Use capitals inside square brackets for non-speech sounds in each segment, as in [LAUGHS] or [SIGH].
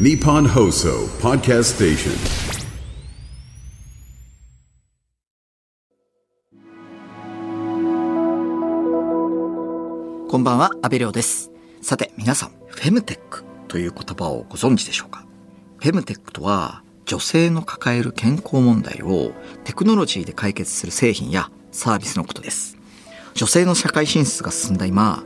Nippon Hoso Podcast Station. こんばんは、安部亮です。さて、皆さん、フェムテックという言葉をご存知でしょうか？フェムテックとは、女性の抱える健康問題をテクノロジーで解決する製品やサービスのことです。女性の社会進出が進んだ今、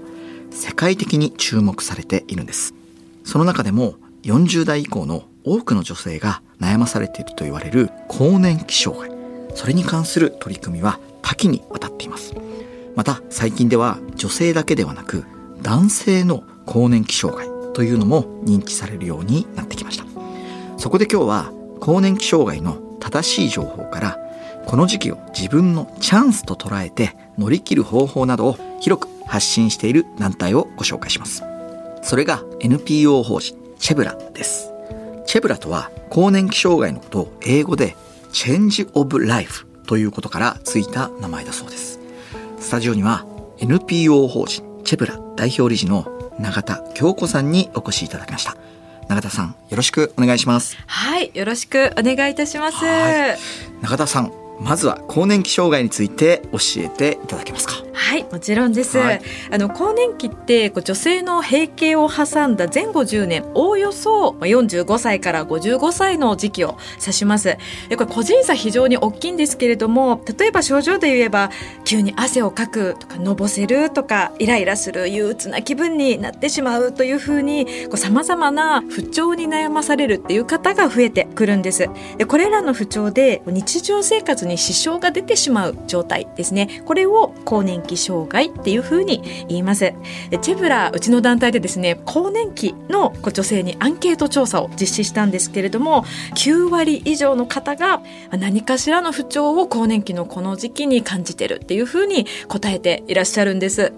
世界的に注目されているんです。その中でも、40代以降の多くの女性が悩まされていると言われる更年期障害。それに関する取り組みは多岐にわたっています。また最近では女性だけではなく男性の更年期障害というのも認知されるようになってきましたそこで今日は更年期障害の正しい情報からこの時期を自分のチャンスと捉えて乗り切る方法などを広く発信している団体をご紹介しますそれが NPO 法人チェブラです。チェブラとは更年期障害のことを英語で Change of Life ということからついた名前だそうです。スタジオには NPO 法人チェブラ代表理事の永田京子さんにお越しいただきました。永田さんよろしくお願いします。はい、よろしくお願いいたします。はい。永田さんまずは更年期障害について教えていただけますかはい、もちろんです。はいあの更年期ってこう女性の閉経を挟んだ前後10年、おおよそまあ45歳から55歳の時期を指します。でこれ個人差非常に大きいんですけれども、例えば症状で言えば急に汗をかくとかのぼせるとかイライラする憂鬱な気分になってしまうというふうにさまざまな不調に悩まされるっていう方が増えてくるんです。でこれらの不調で日常生活に支障が出てしまう状態ですねこれを更年期障害っていうふうに言います。でチェブラうちの団体でですね更年期の女性にアンケート調査を実施したんですけれども9割以上の方が何かしらの不調を更年期のこの時期に感じてるっていうふうに答えていらっしゃるんです。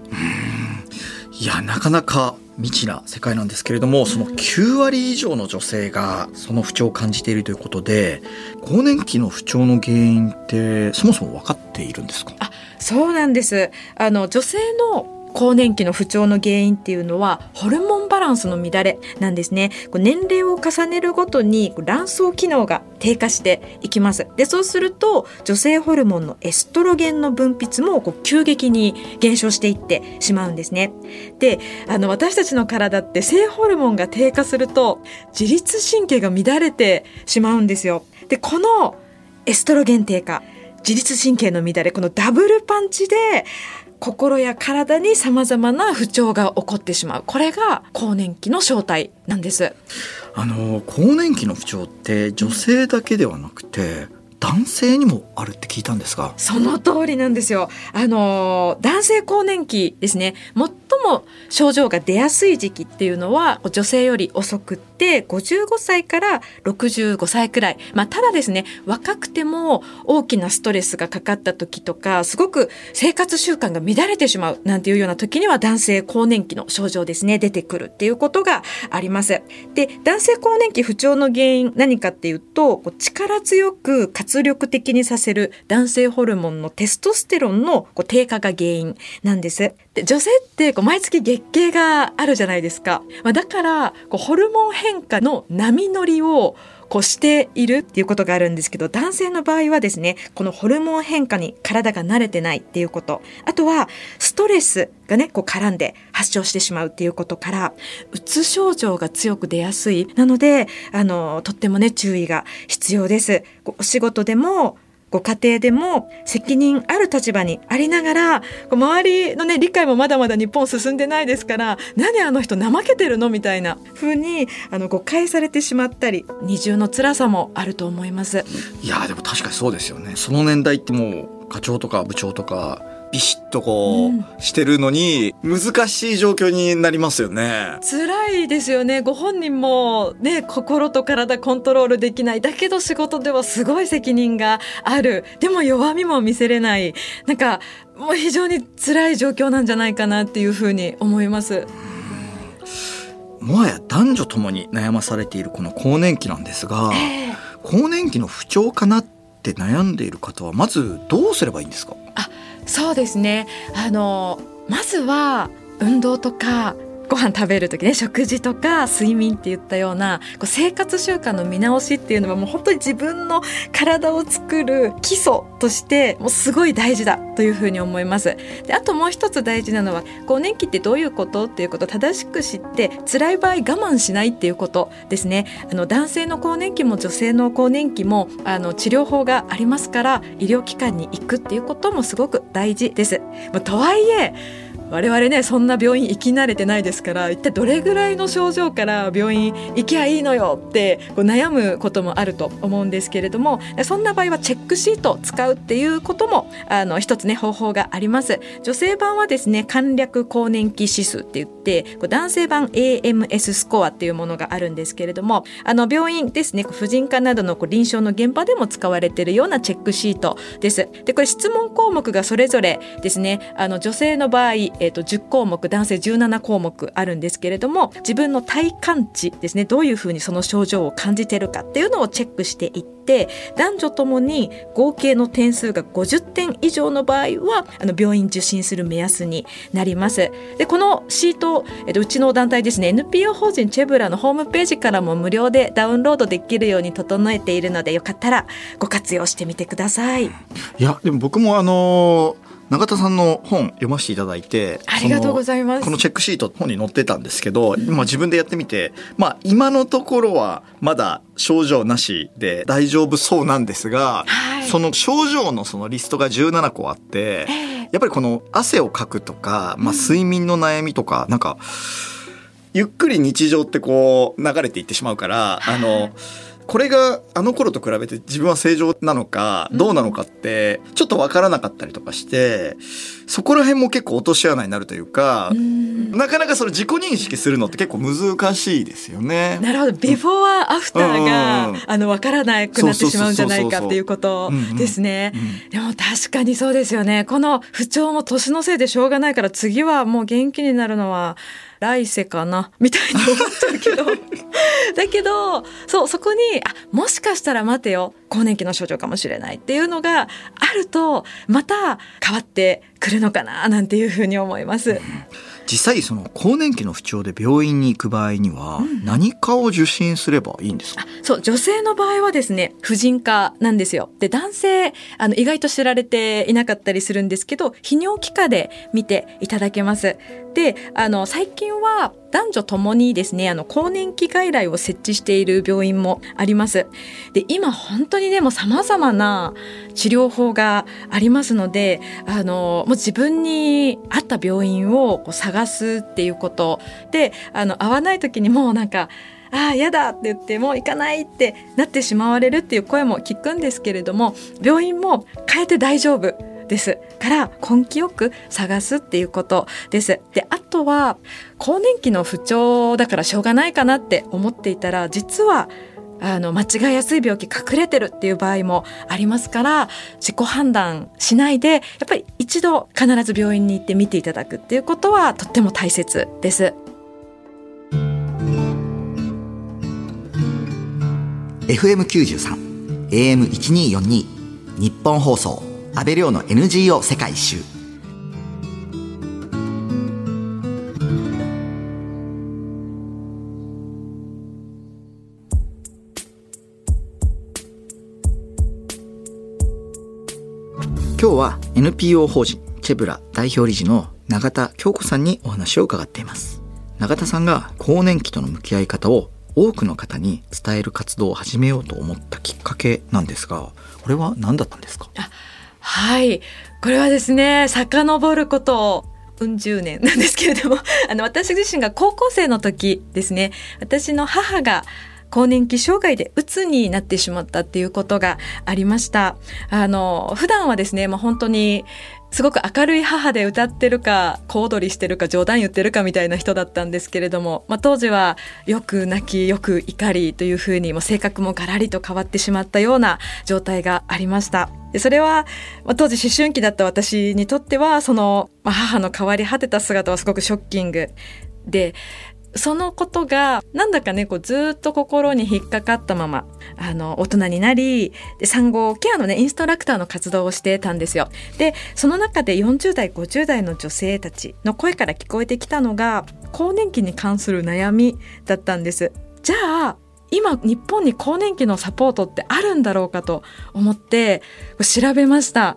いやなかなか未知な世界なんですけれどもその9割以上の女性がその不調を感じているということで更年期の不調の原因ってそもそも分かっているんですか？そうなんです。あの女性の更年期の不調の原因っていうのはホルモンバランスの乱れなんですね。年齢を重ねるごとに卵巣機能が低下していきます。で、そうすると女性ホルモンのエストロゲンの分泌もこう急激に減少していってしまうんですね。で、あの私たちの体って性ホルモンが低下すると自律神経が乱れてしまうんですよ。で、このエストロゲン低下自律神経の乱れこのダブルパンチで心や体に様々な不調が起こってしまう。これが更年期の正体なんです。あの更年期の不調って女性だけではなくて男性にもあるって聞いたんですが。その通りなんですよ。あの男性更年期ですね。最も症状が出やすい時期っていうのは女性より遅くって55歳から65歳くらい、まあ、ただですね若くても大きなストレスがかかった時とかすごく生活習慣が乱れてしまうなんていうような時には男性更年期の症状ですね出てくるっていうことがあります。で男性更年期不調の原因何かっていうとこう力強く活力的にさせる男性ホルモンのテストステロンのこう低下が原因なんです。で女性ってこう毎月月経があるじゃないですか、まあ、だからこうホルモン変化の波乗りをこうしているっていうことがあるんですけど男性の場合はですねこのホルモン変化に体が慣れてないっていうこと。あとはストレスがねこう絡んで発症してしまうっていうことからうつ症状が強く出やすい。なのであのとってもね注意が必要です。お仕事でもご家庭でも責任ある立場にありながらこう周りのね理解もまだまだ日本進んでないですから何あの人怠けてるのみたいな風にあの誤解されてしまったり二重の辛さもあると思います。いやでも確かにそうですよねその年代ってもう課長とか部長とかビシッとこう、うん。してるのに難しい状況になりますよね。辛いですよね。ご本人もね心と体コントロールできない。だけど仕事ではすごい責任がある。でも弱みも見せれない。なんかもう非常に辛い状況なんじゃないかなっていうふうに思います。もはや男女ともに悩まされているこの更年期なんですが、ええ。更年期の不調かなって悩んでいる方はまずどうすればいいんですか？そうですね。あのまずは運動とかご飯食べる時ね食事とか睡眠って言ったようなこう生活習慣の見直しっていうのはもう本当に自分の体を作る基礎としてもうすごい大事だというふうに思います。であともう一つ大事なのは更年期ってどういうことっていうことを正しく知って辛い場合我慢しないっていうことですね。あの男性の更年期も女性の更年期もあの治療法がありますから医療機関に行くっていうこともすごく大事です。まあとはいえ我々ねそんな病院行き慣れてないですから一体どれぐらいの症状から病院行きゃいいのよってこう悩むこともあると思うんですけれどもそんな場合はチェックシートを使うっていうこともあの一つね方法があります。女性版はですね簡略更年期指数って言って男性版 AMS スコアっていうものがあるんですけれどもあの病院ですね婦人科などのこう臨床の現場でも使われているようなチェックシートです。でこれ質問項目がそれぞれですねあの女性の場合えー、と10項目男性17項目あるんですけれども自分の体感値ですねどういうふうにその症状を感じてるかっていうのをチェックしていって男女ともに合計の点数が50点以上の場合はあの病院受診する目安になります。でこのシート、えー、とうちの団体ですね NPO 法人チェブラのホームページからも無料でダウンロードできるように整えているのでよかったらご活用してみてください。いやでも僕もあのー永田さんの本読ませていただいてありがとうございます。このチェックシート本に載ってたんですけど、まあ、自分でやってみて、まあ、今のところはまだ症状なしで大丈夫そうなんですが、はい、その症状のそのリストが17個あって、えー、やっぱりこの汗をかくとか、まあ、睡眠の悩みとか、うん、なんかゆっくり日常ってこう流れていってしまうから、あの。これがあの頃と比べて自分は正常なのかどうなのかってちょっと分からなかったりとかしてそこら辺も結構落とし穴になるというかなかなかその自己認識するのって結構難しいですよね。なるほどビフォーアフターが、あの分からなくなってしまうんじゃないかっていうことですね。でも確かにそうですよね。この不調も年のせいでしょうがないから次はもう元気になるのは来世かな？みたいに思っちゃうけど。[LAUGHS] だけどそうそこにあもしかしたら待てよ。更年期の症状かもしれないっていうのがあるとまた変わってくるのかななんていうふうに思います。うん実際その更年期の不調で病院に行く場合には何かを受診すればいいんですか、うん、そう女性の場合はですね婦人科なんですよ。で男性あの意外と知られていなかったりするんですけど泌尿器科で見ていただけます。であの最近は男女ともにですねあの更年期外来を設置している病院もあります。で今本当にでも様々な治療法がありますのであのもう自分に合った病院をこう探すっていうことであの合わない時にもうなんかああ嫌だって言ってもう行かないってなってしまわれるっていう声も聞くんですけれども病院も変えて大丈夫。ですから根気よく探すっていうことです。であとは更年期の不調だからしょうがないかなって思っていたら実はあの間違いやすい病気隠れてるっていう場合もありますから自己判断しないでやっぱり一度必ず病院に行って見ていただくっていうことはとっても大切です。FM93 AM1242 日本放送安倍亮の NGO 世界一周。今日は NPO 法人チェブラ代表理事の永田京子さんにお話を伺っています。永田さんが更年期との向き合い方を多くの方に伝える活動を始めようと思ったきっかけなんですがこれは何だったんですか？はいこれはですね遡ることうん十年なんですけれども [LAUGHS] あの私自身が高校生の時ですね私の母が更年期障害で鬱になってしまったっていうことがありました。あの、普段はですね、まあ、本当にすごく明るい母で歌ってるか小躍りしてるか冗談言ってるかみたいな人だったんですけれども、まあ、当時はよく泣きよく怒りというふうにもう性格もガラリと変わってしまったような状態がありました。でそれは、まあ、当時思春期だった私にとってはその、まあ、母の変わり果てた姿はすごくショッキングでそのことがなんだかねこうずっと心に引っかかったままあの大人になり産後ケアのねインストラクターの活動をしてたんですよ。でその中で40代50代の女性たちの声から聞こえてきたのが更年期に関する悩みだったんです。じゃあ今日本に更年期のサポートってあるんだろうかと思って調べました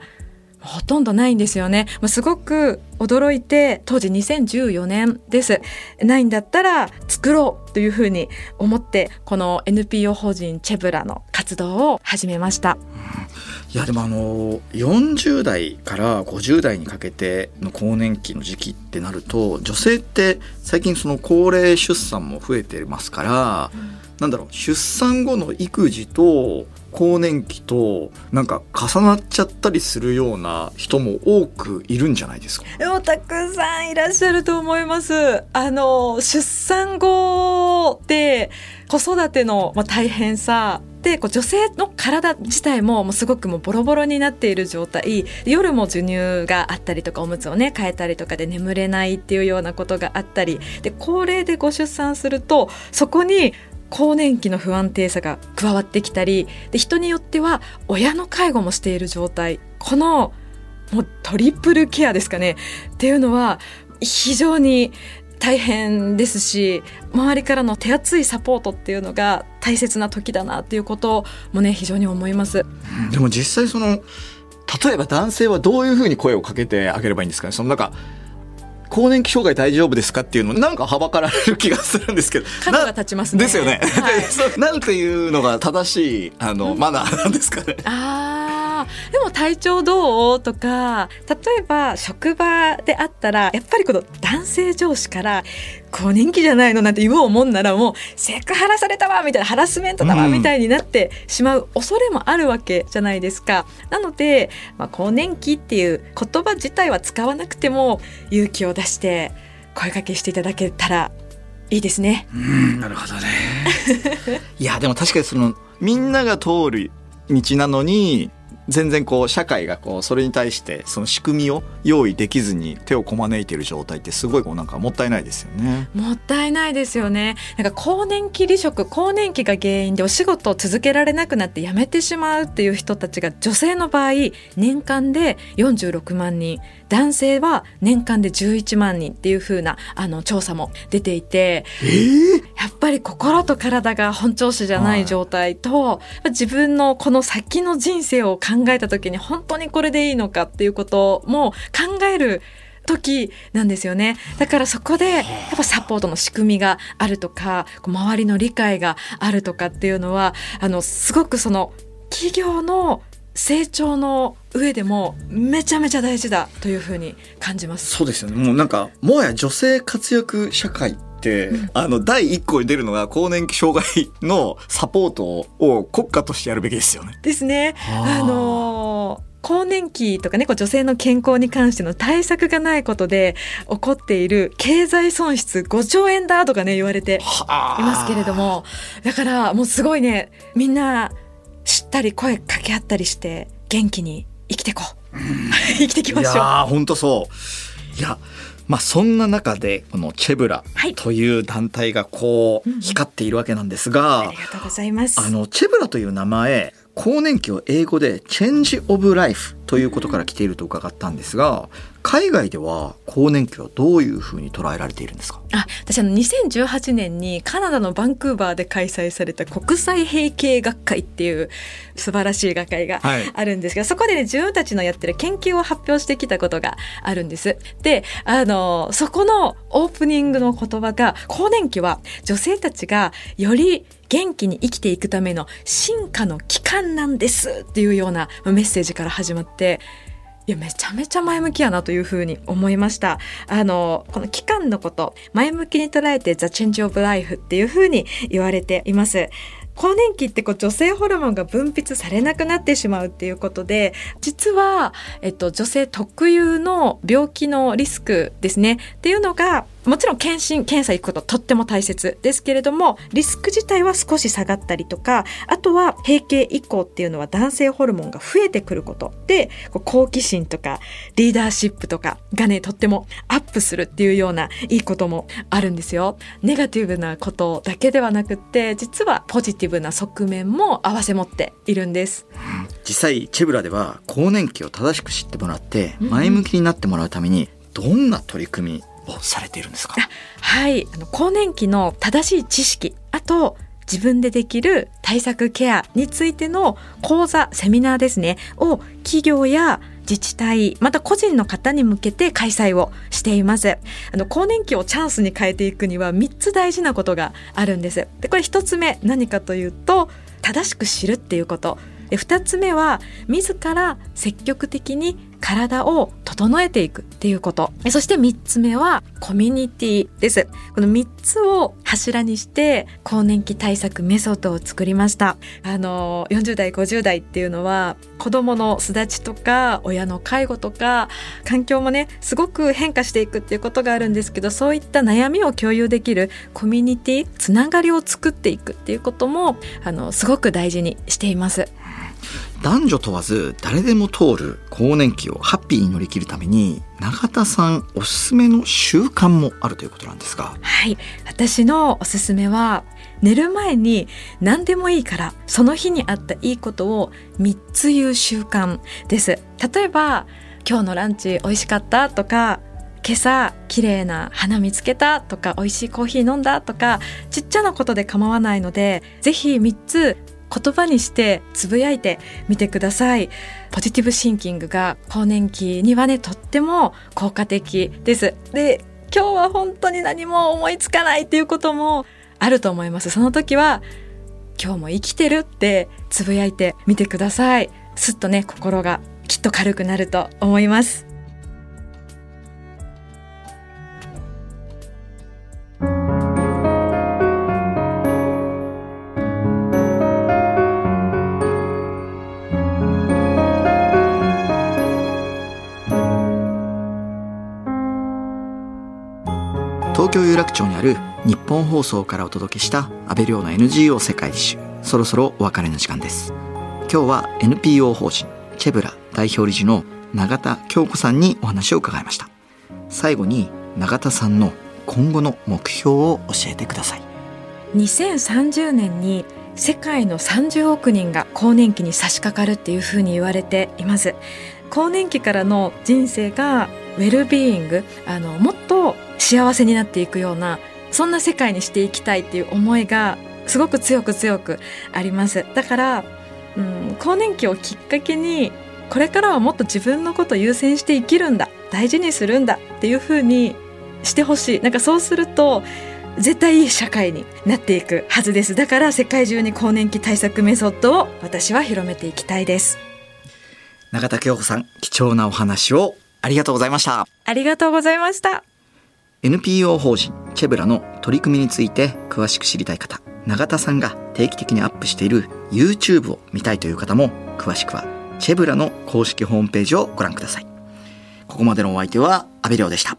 ほとんどないんですよね。すごく驚いて、当時2014年です。ないんだったら作ろうというふうに思って、この NPO 法人チェブラの活動を始めました。いやでもあの40代から50代にかけての更年期の時期ってなると女性って最近その高齢出産も増えてますから、うん、なんだろう出産後の育児と更年期となんか重なっちゃったりするような人も多くいるんじゃないですか？でもたくさんいらっしゃると思います。あの出産後で子育てのまあ大変さでこう女性の体自体ももうすごくもうボロボロになっている状態。夜も授乳があったりとかおむつをね変えたりとかで眠れないっていうようなことがあったり。で高齢でご出産するとそこに更年期の不安定さが加わってきたりで人によっては親の介護もしている状態。このもうトリプルケアですかね。っていうのは非常に大変ですし周りからの手厚いサポートっていうのが大切な時だなっていうこともね非常に思います。でも実際その例えば男性はどういうふうに声をかけてあげればいいんですかね。そのなんか更年期障害大丈夫ですかっていうのなんかはばかられる気がするんですけど。角が立ちますね。ですよね、はい、[LAUGHS] なんていうのが正しいあの、うん、マナーなんですかね。あでも体調どう？とか例えば職場であったらやっぱりこの男性上司から更年期じゃないの？なんて言おうもんならもうセクハラされたわみたいなハラスメントだわみたいになってしまう恐れもあるわけじゃないですか。なので、まあ、更年期っていう言葉自体は使わなくても勇気を出して声かけしていただけたらいいですね。うんなるほどね。[LAUGHS] いやでも確かにそのみんなが通る道なのに全然こう社会がこうそれに対してその仕組みを用意できずに手をこまねいている状態ってすごいこうなんかもったいないですよね。もったいないですよね。なんか更年期離職更年期が原因でお仕事を続けられなくなって辞めてしまうっていう人たちが女性の場合年間で46万人男性は年間で11万人っていう風なあな調査も出ていて、えー、やっぱり心と体が本調子じゃない状態と、はい、自分のこの先の人生を考えた時に本当にこれでいいのかっていうことも考える時なんですよね。だからそこでやっぱサポートの仕組みがあるとか周りの理解があるとかっていうのはあのすごくその企業の成長の上でもめちゃめちゃ大事だというふうに感じます。そうですよね。もうなんかもはや女性活躍社会、うん、あの第一項に出るのが更年期障害のサポートを国家としてやるべきですよね。ですね。あの更年期とかね、こう女性の健康に関しての対策がないことで起こっている経済損失5兆円だとかね、言われていますけれども、だからもうすごいね、みんな知ったり声かけ合ったりして元気に生きていこう。[LAUGHS] 生きていきましょう。いや本当そう。いやまあ、そんな中でこのチェブラという団体がこう光っているわけなんですが、ありがとうございます。あのチェブラという名前更年期を英語でチェンジオブライフということから来ていると伺ったんですが海外では更年期はどういうふうに捉えられているんですか？あ私あの2018年にカナダのバンクーバーで開催された国際閉経学会っていう素晴らしい学会があるんですが、はい、そこでね自分たちのやってる研究を発表してきたことがあるんです。であのそこのオープニングの言葉が更年期は女性たちがより元気に生きていくための進化の期間なんですっていうようなメッセージから始まっていやめちゃめちゃ前向きやなというふうに思いました。あのこの期間のこと前向きに捉えて「The Change of Life」っていうふうに言われています。更年期ってこう女性ホルモンが分泌されなくなってしまうっていうことで実は、えっと、女性特有の病気のリスクですね。っていうのがもちろん検診検査行くこととっても大切ですけれどもリスク自体は少し下がったりとかあとは閉経以降っていうのは男性ホルモンが増えてくることで好奇心とかリーダーシップとかがねとってもアップするっていうようないいこともあるんですよ。ネガティブなことだけではなくって実はポジティブな側面も合わせ持っているんです。実際チェブラでは更年期を正しく知ってもらって前向きになってもらうためにどんな取り組みをされているんですか？はい、あの更年期の正しい知識、あと自分でできる対策ケアについての講座、セミナーですね、を企業や自治体、また個人の方に向けて開催をしています。あの、更年期をチャンスに変えていくには3つ大事なことがあるんです。で、これ1つ目何かというと、正しく知るっていうこと。で2つ目は自ら積極的に体を整えていくっていうこと。そして3つ目はコミュニティです。この3つを柱にして更年期対策メソッドを作りました。あの40代50代っていうのは子供の巣立ちとか親の介護とか環境もねすごく変化していくっていうことがあるんですけどそういった悩みを共有できるコミュニティつながりを作っていくっていうこともあのすごく大事にしています。男女問わず誰でも通る更年期をハッピーに乗り切るために永田さんおすすめの習慣もあるということなんですが。はい。私のおすすめは寝る前に何でもいいからその日にあったいいことを3つ言う習慣です。例えば今日のランチ美味しかったとか今朝綺麗な花見つけたとか美味しいコーヒー飲んだとかちっちゃなことで構わないのでぜひ3つ言葉にしてつぶやいてみてください。ポジティブシンキングが更年期にはねとっても効果的です。で今日は本当に何も思いつかないっていうこともあると思います。その時は今日も生きてるってつぶやいてみてください。すっとね心がきっと軽くなると思います。東京有楽町にある日本放送からお届けした安倍亮の NGO 世界一周。そろそろお別れの時間です。今日は NPO 法人チェブラ代表理事の永田京子さんにお話を伺いました。最後に永田さんの今後の目標を教えてください。2030年に世界の30億人が更年期に差し掛かるっていうふうに言われています。更年期からの人生がウェルビーイングあのもっと幸せになっていくようなそんな世界にしていきたいっていう思いがすごく強く強くあります。だから、うん、更年期をきっかけにこれからはもっと自分のことを優先して生きるんだ大事にするんだっていうふうにしてほしい。なんかそうすると絶対いい社会になっていくはずです。だから世界中に更年期対策メソッドを私は広めていきたいです。永田京子さん貴重なお話をありがとうございました。ありがとうございました NPO 法人チェブラの取り組みについて詳しく知りたい方永田さんが定期的にアップしている YouTube を見たいという方も詳しくはチェブラの公式ホームページをご覧ください。ここまでのお相手は阿部亮でした。